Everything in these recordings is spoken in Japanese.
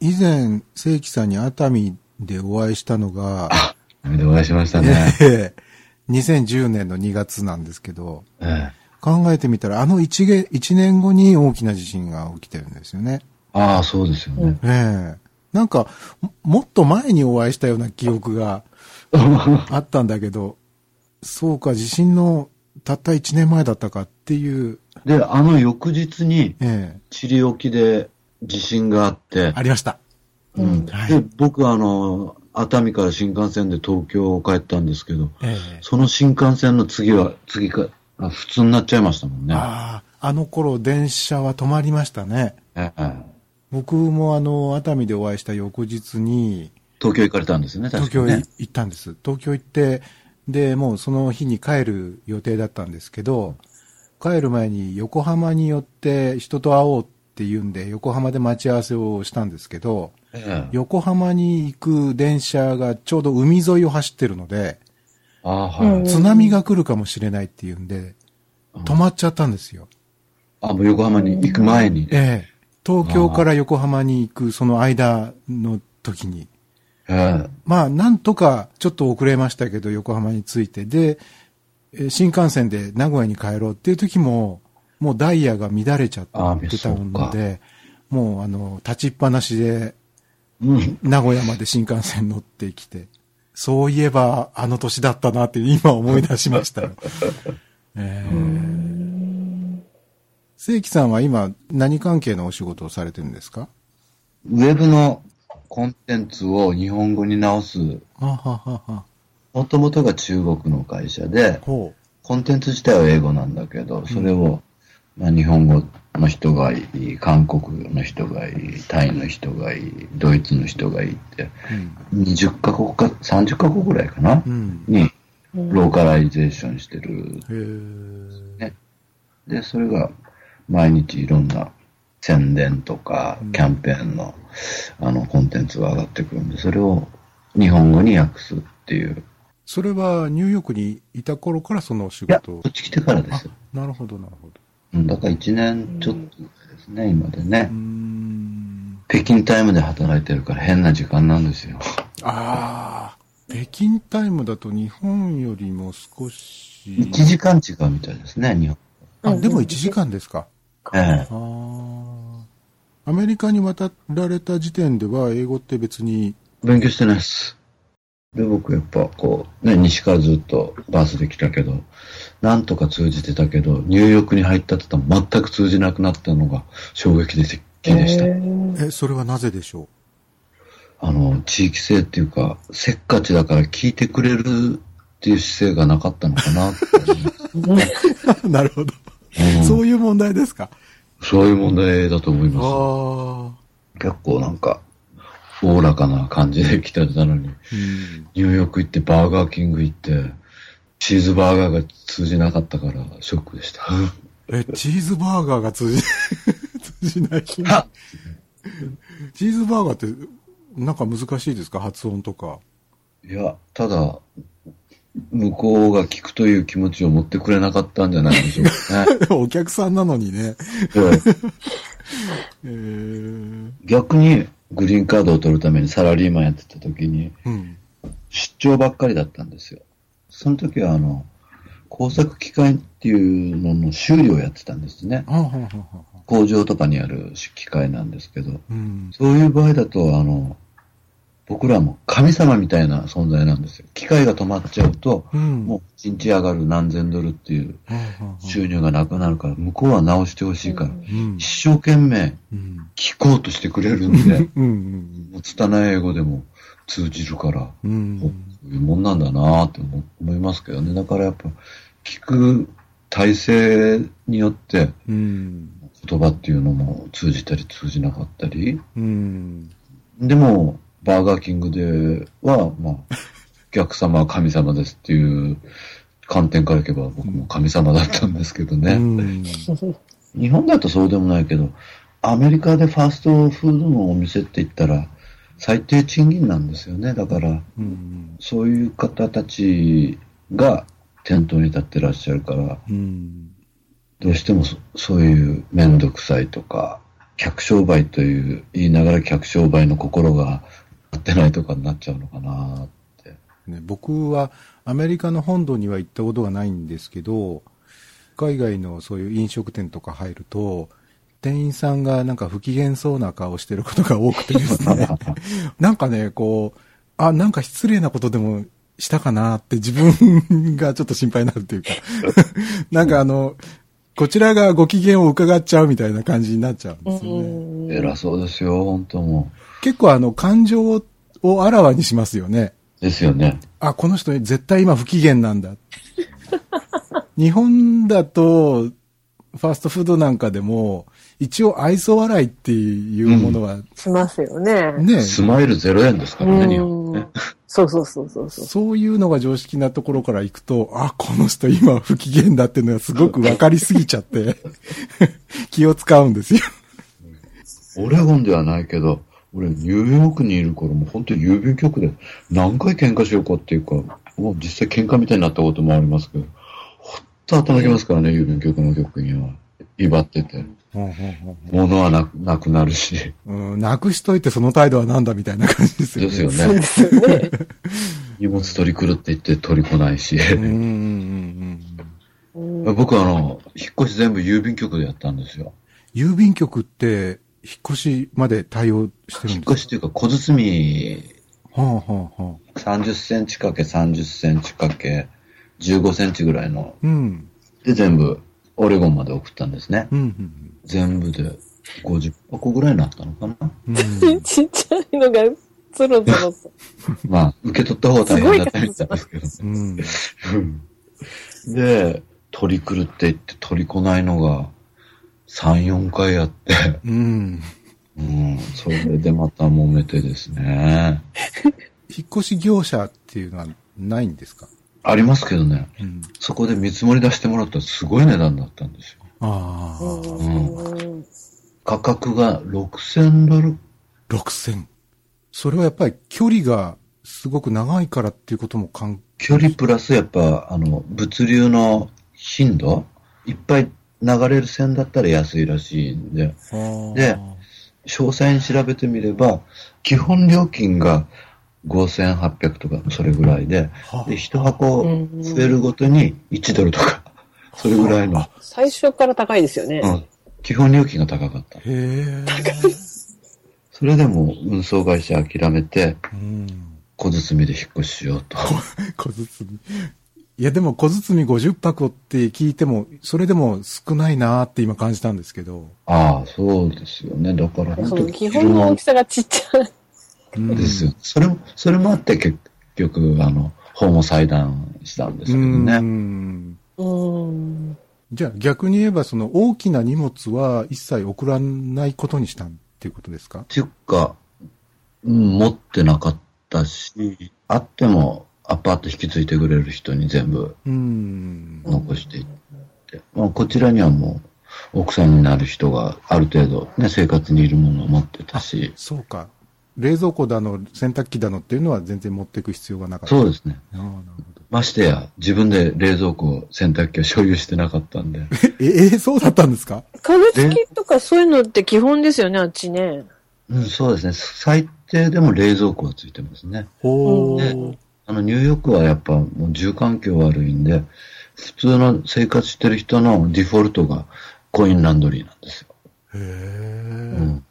以前、正規さんに熱海でお会いしたのが、でお会いしましたね。ええ2010年の2月なんですけど、ええ考えてみたら、あの 1, げ1年後に大きな地震が起きてるんですよね。ああ、そうですよね。ええなんか、ももっと前にお会いしたような記憶があったんだけど、そうか、地震のたった1年前だったかっていう、で、あの翌日に、ええチリ沖で地震があって、ありました。うんはいで、僕はあの、熱海から新幹線で東京を帰ったんですけど、ええその新幹線の次は、次か、あ普通になっちゃいましたもんね。ああ、あの頃電車は止まりましたね。ええ僕もあの、熱海でお会いした翌日に、東京行かれたんですよね、確かにね東京へ。行ったんです。東京行って、で、もうその日に帰る予定だったんですけど、帰る前に横浜に寄って人と会おうっていうんで、横浜で待ち合わせをしたんですけど、ええ横浜に行く電車がちょうど海沿いを走ってるので、ああ、はい。うん津波が来るかもしれないっていうんで、止まっちゃったんですよ。あ、もう横浜に行く前に。ええ。東京から横浜に行くその間の時に。ええまあ、なんとかちょっと遅れましたけど、横浜に着いて、で、えー新幹線で名古屋に帰ろうっていう時も、もうダイヤが乱れちゃってたので、もうあの、立ちっぱなしでうん。名古屋まで新幹線乗ってきて、そういえばあの年だったなって今思い出しましたよ。えー、正規さんは今何関係のお仕事をされてるんですか？ウェブのコンテンツを日本語に直す、あははは。もともとが中国の会社で、ほコンテンツ自体は英語なんだけど、それを、まあ、日本語の人がいい、韓国の人がいい、タイの人がいい、ドイツの人がいいって、う。うん。20カ国か、30カ国ぐらいかな、うん。に、ローカライゼーションしてる。ねで、それが毎日いろんな宣伝とかうん、キャンペーンの、あの、コンテンツが上がってくるんで、それを日本語に訳すっていう。それはニューヨークにいた頃からそのお仕事を？こっち来てからですよ。なるほど、なるほど。うん、だから1年ちょっとですね、今でねうー。ん。北京タイムで働いてるから変な時間なんですよ。ああ、北京タイムだと日本よりも少し。1時間違うみたいですね、日本。あ、でも1時間ですか？ええああ。アメリカに渡られた時点では英語って別に、勉強してないです。で、僕やっぱこう、ね、西からずっとバスで来たけど、なんとか通じてたけど、ニューヨークに入ったって言ったら全く通じなくなったのが衝撃的でした。え、それはなぜでしょあの、地域性っていうか、せっかちだから聞いてくれるっていう姿勢がなかったのかな なるほど。うんそういう問題ですか？そういう問題だと思いまああ。す。結構なんか、おおらかな感じで来てたのに、うん。ニューヨーク行ってバーガーキング行って、チーズバーガーが通じなかったからショックでした。え、チーズバーガーが通じ、通じない。チーズバーガーって、なんか難しいですか？発音とか。いや、ただ、向こうが聞くという気持ちを持ってくれなかったんじゃないでしょうかね。お客さんなのにね。でえー、逆に、グリーンカードを取るためにサラリーマンやってた時に、うん。出張ばっかりだったんですよ。その時は、あの、工作機械っていうのの修理をやってたんですね。工場とかにある機械なんですけど、うん。そういう場合だと、あの、僕らも神様みたいな存在なんですよ。機械が止まっちゃうと、うん。もう一日上がる何千ドルっていう収入がなくなるから、向こうは直してほしいから、うん一生懸命うん。聞こうとしてくれるんで、うん。うん。もう拙い英語でも通じるから、うん。そういうもんなんだなって思思いますけどね。だからやっぱ、聞く体制によってうん。言葉っていうのも通じたり通じなかったり、うん。でも、バーガーキングでは、まあ、お客様は神様ですっていう観点からいけば僕も神様だったんですけどね。うん。日本だとそうでもないけど、アメリカでファーストフードのお店って言ったら、最低賃金なんですよね。だから、うん。そういう方たちが店頭に立ってらっしゃるから、うん。どうしてもそそういうめんどくさいとか、客商売という、言いながら客商売の心が合ってないとかになっちゃうのかなって。ね、僕はアメリカの本土には行ったことがないんですけど、海外のそういう飲食店とか入ると、店員さんがなんか不機嫌そうな顔してることが多くてですね、なんかね、こう、あ、なんか失礼なことでもしたかなって自分がちょっと心配になるというか、なんかあの、こちらがご機嫌を伺っちゃうみたいな感じになっちゃうんですよね。偉そうですよ、本当も結構あの、感情をあらわにしますよね。う。ですよね。あ、この人絶対今不機嫌なんだ。日本だと、ファーストフードなんかでも、一応愛想笑いっていうものは、しますよね。ね、スマイル0円ですからね、日本ね。そうそうそうそうそう。そういうのが常識なところから行くと、あ、この人今不機嫌だっていうのがすごく分かりすぎちゃって、気を使うんですよ。オレゴンではないけど、俺ニューヨークにいる頃も本当に郵便局で何回喧嘩しようかっていうか、もう実際喧嘩みたいになったこともありますけど、ほっと頭きますからね、郵便局の局員は。威張ってて。物はなくなくなるし。うん、なくしといてその態度はなんだみたいな感じですよね。ですよそうでね。すよね。荷物取り来るって言って取り来ないし。うんうんうんうん。うん僕あの、引っ越し全部郵便局でやったんですよ。郵便局って、引っ越しまで対応してる引んですか？っ越しっていうか小包はあはあはあ。30センチかけ30センチかけ15センチぐらいのうん。で全部オレゴンまで送ったんですね。うんうん全部で50箱ぐらいになったのかな？うん。うんちっちゃいのが、ゾロゾロと。まあ、受け取った方は大変だったみたいですけど。うん。うんで、取り来るって言って取り来ないのが3、4回やって、うん。うん、それでまた揉めてですね。引っ越し業者っていうのはないんですか？ありますけどね、うん。そこで見積もり出してもらったらすごい値段だったんですよ。ああ、うん価格が6000ドル6000。それはやっぱり距離がすごく長いからっていうことも関距離プラスやっぱ、あの、物流の頻度？いっぱい流れる線だったら安いらしいんで、係で詳細に調べてみれば、基本料金が5800とかそれぐらいで、はで、一箱うん増えるごとに1ドルとか、それぐらいの、最初から高いですよね。うん、基本料金が高かった。へえ。それでも運送会社諦めて、うん。小包で引っ越ししようと。小包。いや、でも小包50箱って聞いても、それでも少ないなーって今感じたんですけど。ああ、そうですよね。だから本当その基本の大きさがちっちゃい。うんですよ。それも、それもあって結局、あの、法も裁断したんですけどうね。ん。うん。じゃあ逆に言えば、その大きな荷物は一切送らないことにしたっていうことですか？っていうか、うん、持ってなかったし、あってもアパート引き継いでくれる人に全部うん。残していって、まあ、こちらにはもう奥さんになる人がある程度ね、生活にいるものを持ってたし、そうか。冷蔵庫だの、洗濯機だのっていうのは全然持っていく必要がなかった。そうですね。ああ、なるほど。ましてや、自分で冷蔵庫、洗濯機を所有してなかったんで、え、え、そうだったんですか？壁付きとかそういうのって基本ですよね、あっちね。うん、そうですね。最低でも冷蔵庫はついてますね。ほねー。あの、ニューヨークはやっぱもう住環境悪いんで、普通の生活してる人のデフォルトがコインランドリーなんですよ。へうえ。ん。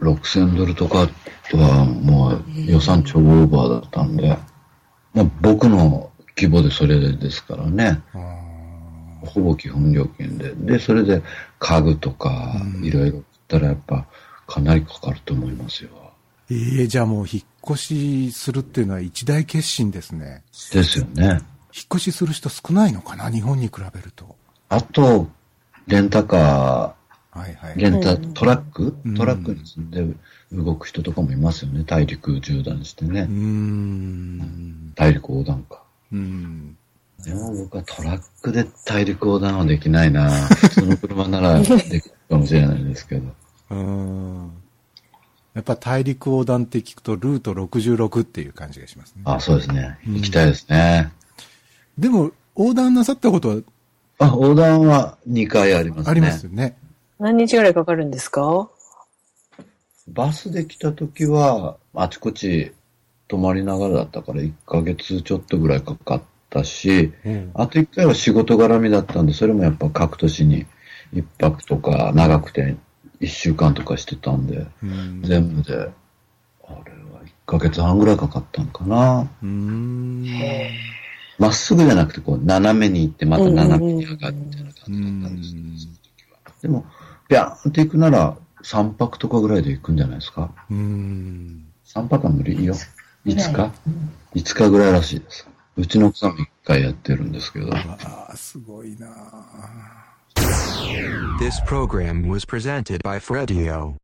6000ドルとかはもう予算超オーバーだったんで、まあ僕の規模でそれですからね。ほぼ基本料金で。で、それで家具とかうんいろいろったらやっぱかなりかかると思いますよ。ええじゃあもう引っ越しするっていうのは一大決心ですね。ですよね。引っ越しする人少ないのかな日本に比べると。あと、レンタカはいはい。ー、レンタ、うんトラック、うんトラックに積んで動く人とかもいますよね。大陸縦断してねうー。ん。大陸横断か。うん。でも僕はトラックで大陸横断はできないな 普通の車ならできるかもしれないですけど。うーん。やっぱ大陸横断って聞くとルート66っていう感じがしますね。あ、そうですね。うん行きたいですね。でも、横断なさったことは？あ、横断は2回ありますね。ありますよね。何日ぐらいかかるんですか？バスで来た時は、あちこち泊まりながらだったから1ヶ月ちょっとぐらいかかったし、うんあと1回は仕事絡みだったんで、それもやっぱ各都市に1泊とか長くて1週間とかしてたんで、うん全部で、あれは1ヶ月半ぐらいかかったんかな。うーん。まっすぐじゃなくて、こう、斜めに行って、また斜めに上がるみたいな感じだったんですようんね、その時は。でも、ビャーンって行くなら、3泊とかぐらいで行くんじゃないですか。うーん。3泊は無理いいよ。5日 ?5 日ぐらいらしいです。うちの奥さんも1回やってるんですけど。ああ、すごいなあ This program was presented by Fredio.